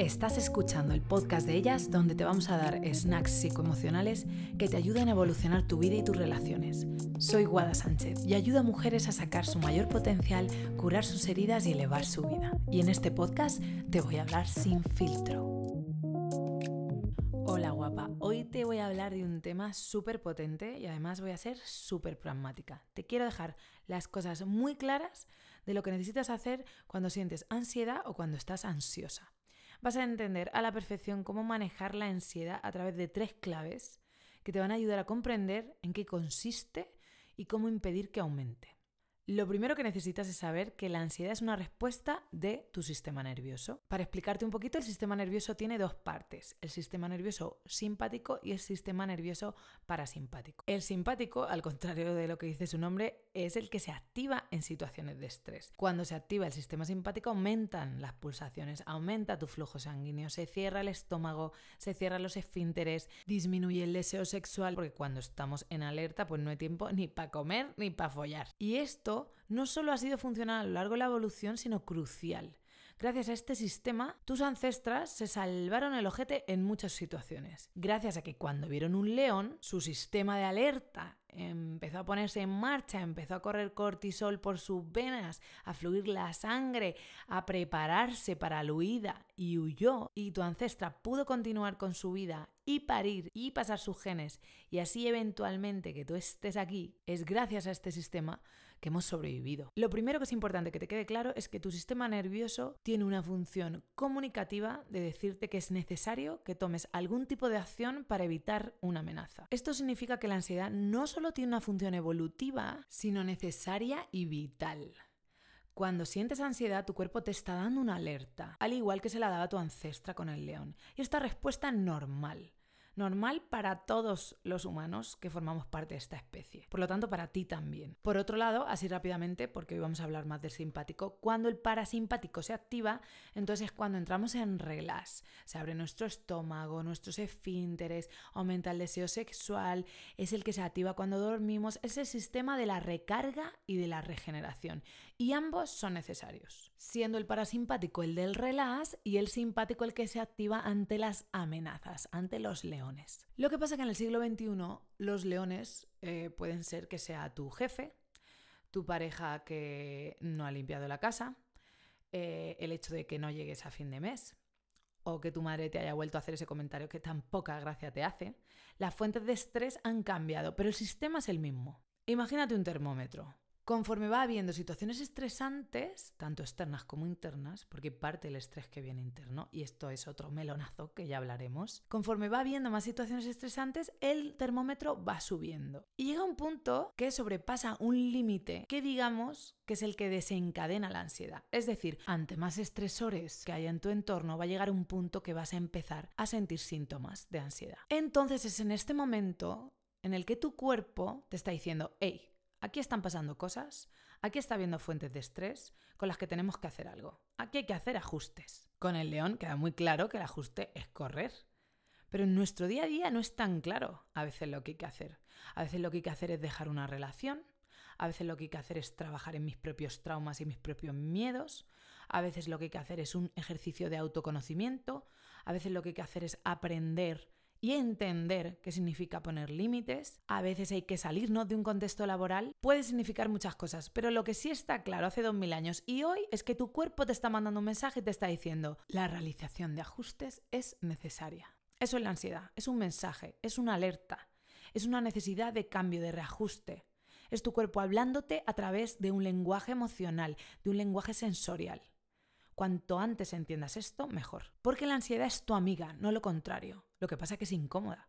Estás escuchando el podcast de ellas donde te vamos a dar snacks psicoemocionales que te ayuden a evolucionar tu vida y tus relaciones. Soy Guada Sánchez y ayudo a mujeres a sacar su mayor potencial, curar sus heridas y elevar su vida. Y en este podcast te voy a hablar sin filtro. Hola guapa, hoy te voy a hablar de un tema súper potente y además voy a ser súper pragmática. Te quiero dejar las cosas muy claras de lo que necesitas hacer cuando sientes ansiedad o cuando estás ansiosa vas a entender a la perfección cómo manejar la ansiedad a través de tres claves que te van a ayudar a comprender en qué consiste y cómo impedir que aumente. Lo primero que necesitas es saber que la ansiedad es una respuesta de tu sistema nervioso. Para explicarte un poquito, el sistema nervioso tiene dos partes, el sistema nervioso simpático y el sistema nervioso parasimpático. El simpático, al contrario de lo que dice su nombre, es el que se activa en situaciones de estrés. Cuando se activa el sistema simpático aumentan las pulsaciones, aumenta tu flujo sanguíneo, se cierra el estómago, se cierran los esfínteres, disminuye el deseo sexual, porque cuando estamos en alerta pues no hay tiempo ni para comer ni para follar. Y esto no solo ha sido funcional a lo largo de la evolución, sino crucial. Gracias a este sistema, tus ancestras se salvaron el ojete en muchas situaciones. Gracias a que cuando vieron un león, su sistema de alerta empezó a ponerse en marcha, empezó a correr cortisol por sus venas, a fluir la sangre, a prepararse para la huida y huyó. Y tu ancestra pudo continuar con su vida y parir y pasar sus genes y así eventualmente que tú estés aquí, es gracias a este sistema que hemos sobrevivido. Lo primero que es importante que te quede claro es que tu sistema nervioso tiene una función comunicativa de decirte que es necesario que tomes algún tipo de acción para evitar una amenaza. Esto significa que la ansiedad no solo tiene una función evolutiva, sino necesaria y vital. Cuando sientes ansiedad, tu cuerpo te está dando una alerta, al igual que se la daba tu ancestra con el león. Y esta respuesta es normal normal para todos los humanos que formamos parte de esta especie. Por lo tanto, para ti también. Por otro lado, así rápidamente, porque hoy vamos a hablar más del simpático, cuando el parasimpático se activa, entonces es cuando entramos en relax. Se abre nuestro estómago, nuestros esfínteres, aumenta el deseo sexual, es el que se activa cuando dormimos, es el sistema de la recarga y de la regeneración. Y ambos son necesarios, siendo el parasimpático el del relax y el simpático el que se activa ante las amenazas, ante los. Lo que pasa es que en el siglo XXI los leones eh, pueden ser que sea tu jefe, tu pareja que no ha limpiado la casa, eh, el hecho de que no llegues a fin de mes, o que tu madre te haya vuelto a hacer ese comentario que tan poca gracia te hace, las fuentes de estrés han cambiado, pero el sistema es el mismo. Imagínate un termómetro. Conforme va habiendo situaciones estresantes, tanto externas como internas, porque parte del estrés que viene interno, y esto es otro melonazo que ya hablaremos, conforme va habiendo más situaciones estresantes, el termómetro va subiendo. Y llega un punto que sobrepasa un límite que digamos que es el que desencadena la ansiedad. Es decir, ante más estresores que haya en tu entorno, va a llegar un punto que vas a empezar a sentir síntomas de ansiedad. Entonces es en este momento en el que tu cuerpo te está diciendo, hey, Aquí están pasando cosas, aquí está habiendo fuentes de estrés con las que tenemos que hacer algo. Aquí hay que hacer ajustes. Con el león queda muy claro que el ajuste es correr. Pero en nuestro día a día no es tan claro a veces lo que hay que hacer. A veces lo que hay que hacer es dejar una relación, a veces lo que hay que hacer es trabajar en mis propios traumas y mis propios miedos, a veces lo que hay que hacer es un ejercicio de autoconocimiento, a veces lo que hay que hacer es aprender y entender qué significa poner límites. A veces hay que salirnos de un contexto laboral. Puede significar muchas cosas, pero lo que sí está claro hace 2000 años y hoy es que tu cuerpo te está mandando un mensaje y te está diciendo la realización de ajustes es necesaria. Eso es la ansiedad, es un mensaje, es una alerta, es una necesidad de cambio, de reajuste. Es tu cuerpo hablándote a través de un lenguaje emocional, de un lenguaje sensorial. Cuanto antes entiendas esto, mejor. Porque la ansiedad es tu amiga, no lo contrario. Lo que pasa es que es incómoda.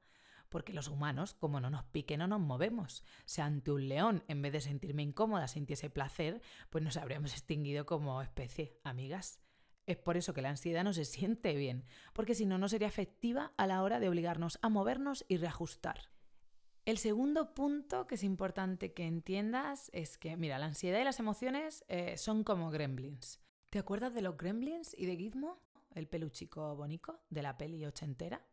Porque los humanos, como no nos pique, no nos movemos. Si ante un león, en vez de sentirme incómoda, sintiese placer, pues nos habríamos extinguido como especie, amigas. Es por eso que la ansiedad no se siente bien, porque si no, no sería efectiva a la hora de obligarnos a movernos y reajustar. El segundo punto que es importante que entiendas es que, mira, la ansiedad y las emociones eh, son como gremlins. ¿Te acuerdas de los Gremlins y de Gizmo? El peluchico bonico de la peli ochentera.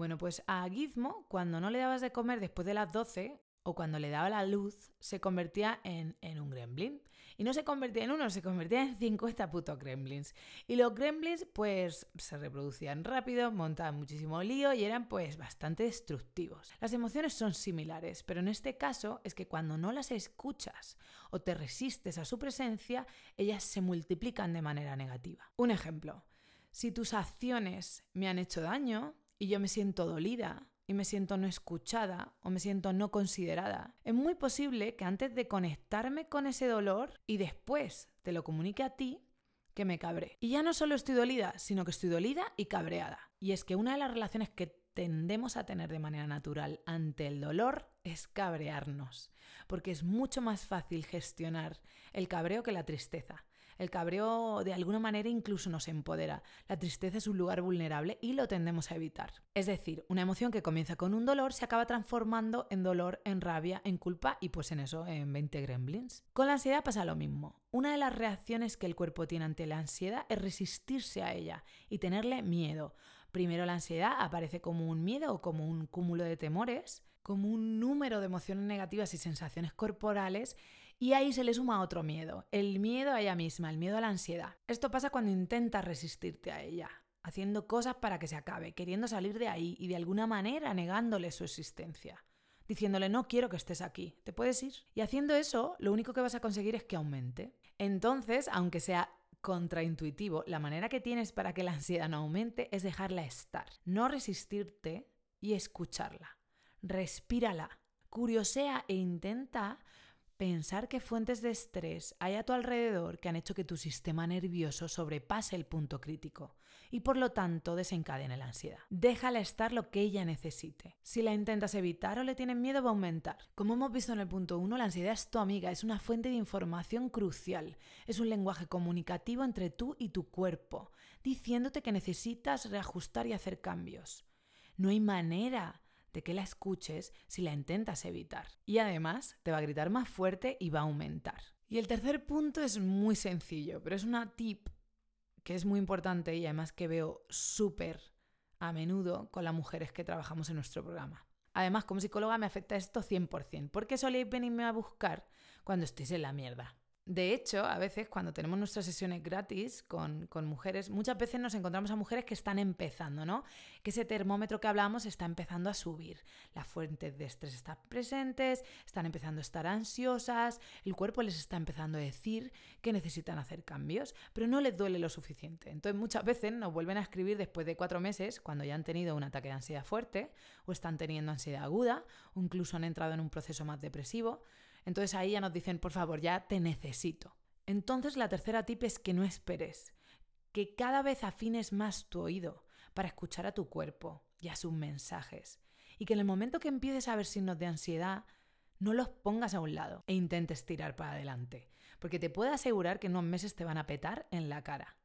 Bueno, pues a Gizmo, cuando no le dabas de comer después de las 12, o cuando le daba la luz, se convertía en, en, un gremlin. Y no se convertía en uno, se convertía en 50 putos gremlins. Y los gremlins, pues, se reproducían rápido, montaban muchísimo lío y eran, pues, bastante destructivos. Las emociones son similares, pero en este caso es que cuando no las escuchas o te resistes a su presencia, ellas se multiplican de manera negativa. Un ejemplo. Si tus acciones me han hecho daño y yo me siento dolida, y me siento no escuchada o me siento no considerada, es muy posible que antes de conectarme con ese dolor y después te lo comunique a ti, que me cabré. Y ya no solo estoy dolida, sino que estoy dolida y cabreada. Y es que una de las relaciones que tendemos a tener de manera natural ante el dolor es cabrearnos, porque es mucho más fácil gestionar el cabreo que la tristeza. El cabreo de alguna manera incluso nos empodera. La tristeza es un lugar vulnerable y lo tendemos a evitar. Es decir, una emoción que comienza con un dolor se acaba transformando en dolor, en rabia, en culpa y pues en eso, en 20 gremlins. Con la ansiedad pasa lo mismo. Una de las reacciones que el cuerpo tiene ante la ansiedad es resistirse a ella y tenerle miedo. Primero la ansiedad aparece como un miedo o como un cúmulo de temores, como un número de emociones negativas y sensaciones corporales y ahí se le suma otro miedo, el miedo a ella misma, el miedo a la ansiedad. Esto pasa cuando intentas resistirte a ella, haciendo cosas para que se acabe, queriendo salir de ahí y de alguna manera negándole su existencia diciéndole no quiero que estés aquí, te puedes ir. Y haciendo eso, lo único que vas a conseguir es que aumente. Entonces, aunque sea contraintuitivo, la manera que tienes para que la ansiedad no aumente es dejarla estar, no resistirte y escucharla. Respírala, curiosea e intenta Pensar qué fuentes de estrés hay a tu alrededor que han hecho que tu sistema nervioso sobrepase el punto crítico y por lo tanto desencadene la ansiedad. Déjala estar lo que ella necesite. Si la intentas evitar o le tienes miedo va a aumentar. Como hemos visto en el punto 1, la ansiedad es tu amiga, es una fuente de información crucial, es un lenguaje comunicativo entre tú y tu cuerpo, diciéndote que necesitas reajustar y hacer cambios. No hay manera de que la escuches si la intentas evitar. Y además te va a gritar más fuerte y va a aumentar. Y el tercer punto es muy sencillo, pero es una tip que es muy importante y además que veo súper a menudo con las mujeres que trabajamos en nuestro programa. Además, como psicóloga me afecta esto 100%, porque soléis venirme a buscar cuando estéis en la mierda. De hecho, a veces cuando tenemos nuestras sesiones gratis con, mujeres, muchas veces nos encontramos a mujeres que están empezando, ¿no? Que ese termómetro que hablábamos está empezando a subir. Las fuentes de estrés están presentes, están empezando a estar ansiosas, el cuerpo les está empezando a decir que necesitan hacer cambios, pero no les duele lo suficiente. Entonces muchas veces nos vuelven a escribir después de cuatro meses, cuando ya han tenido un ataque de ansiedad fuerte, o están teniendo ansiedad aguda, o incluso han entrado en un proceso más depresivo entonces ahí ya nos dicen, por favor, ya te necesito. Entonces la tercera tip es que no esperes, que cada vez afines más tu oído para escuchar a tu cuerpo y a sus mensajes. Y que en el momento que empieces a ver signos de ansiedad, no los pongas a un lado e intentes tirar para adelante, porque te puedo asegurar que en unos meses te van a petar en la cara.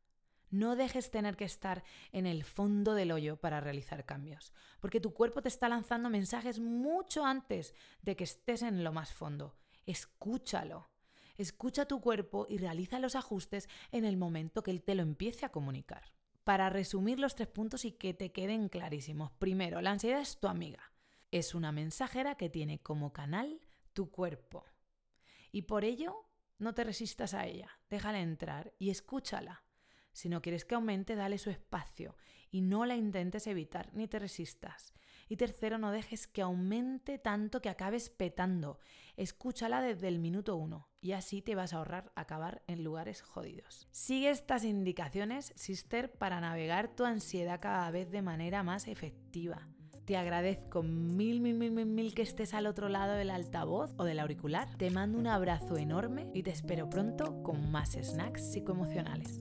No dejes tener que estar en el fondo del hoyo para realizar cambios, porque tu cuerpo te está lanzando mensajes mucho antes de que estés en lo más fondo escúchalo. Escucha tu cuerpo y realiza los ajustes en el momento que él te lo empiece a comunicar. Para resumir los tres puntos y que te queden clarísimos. Primero, la ansiedad es tu amiga. Es una mensajera que tiene como canal tu cuerpo. Y por ello, no te resistas a ella. Déjala entrar y escúchala. Si no quieres que aumente, dale su espacio y no la intentes evitar ni te resistas. Y tercero, no dejes que aumente tanto que acabes petando. Escúchala desde el minuto uno y así te vas a ahorrar acabar en lugares jodidos. Sigue estas indicaciones, sister, para navegar tu ansiedad cada vez de manera más efectiva. Te agradezco mil, mil, mil, mil, mil que estés al otro lado del altavoz o del auricular. Te mando un abrazo enorme y te espero pronto con más snacks psicoemocionales.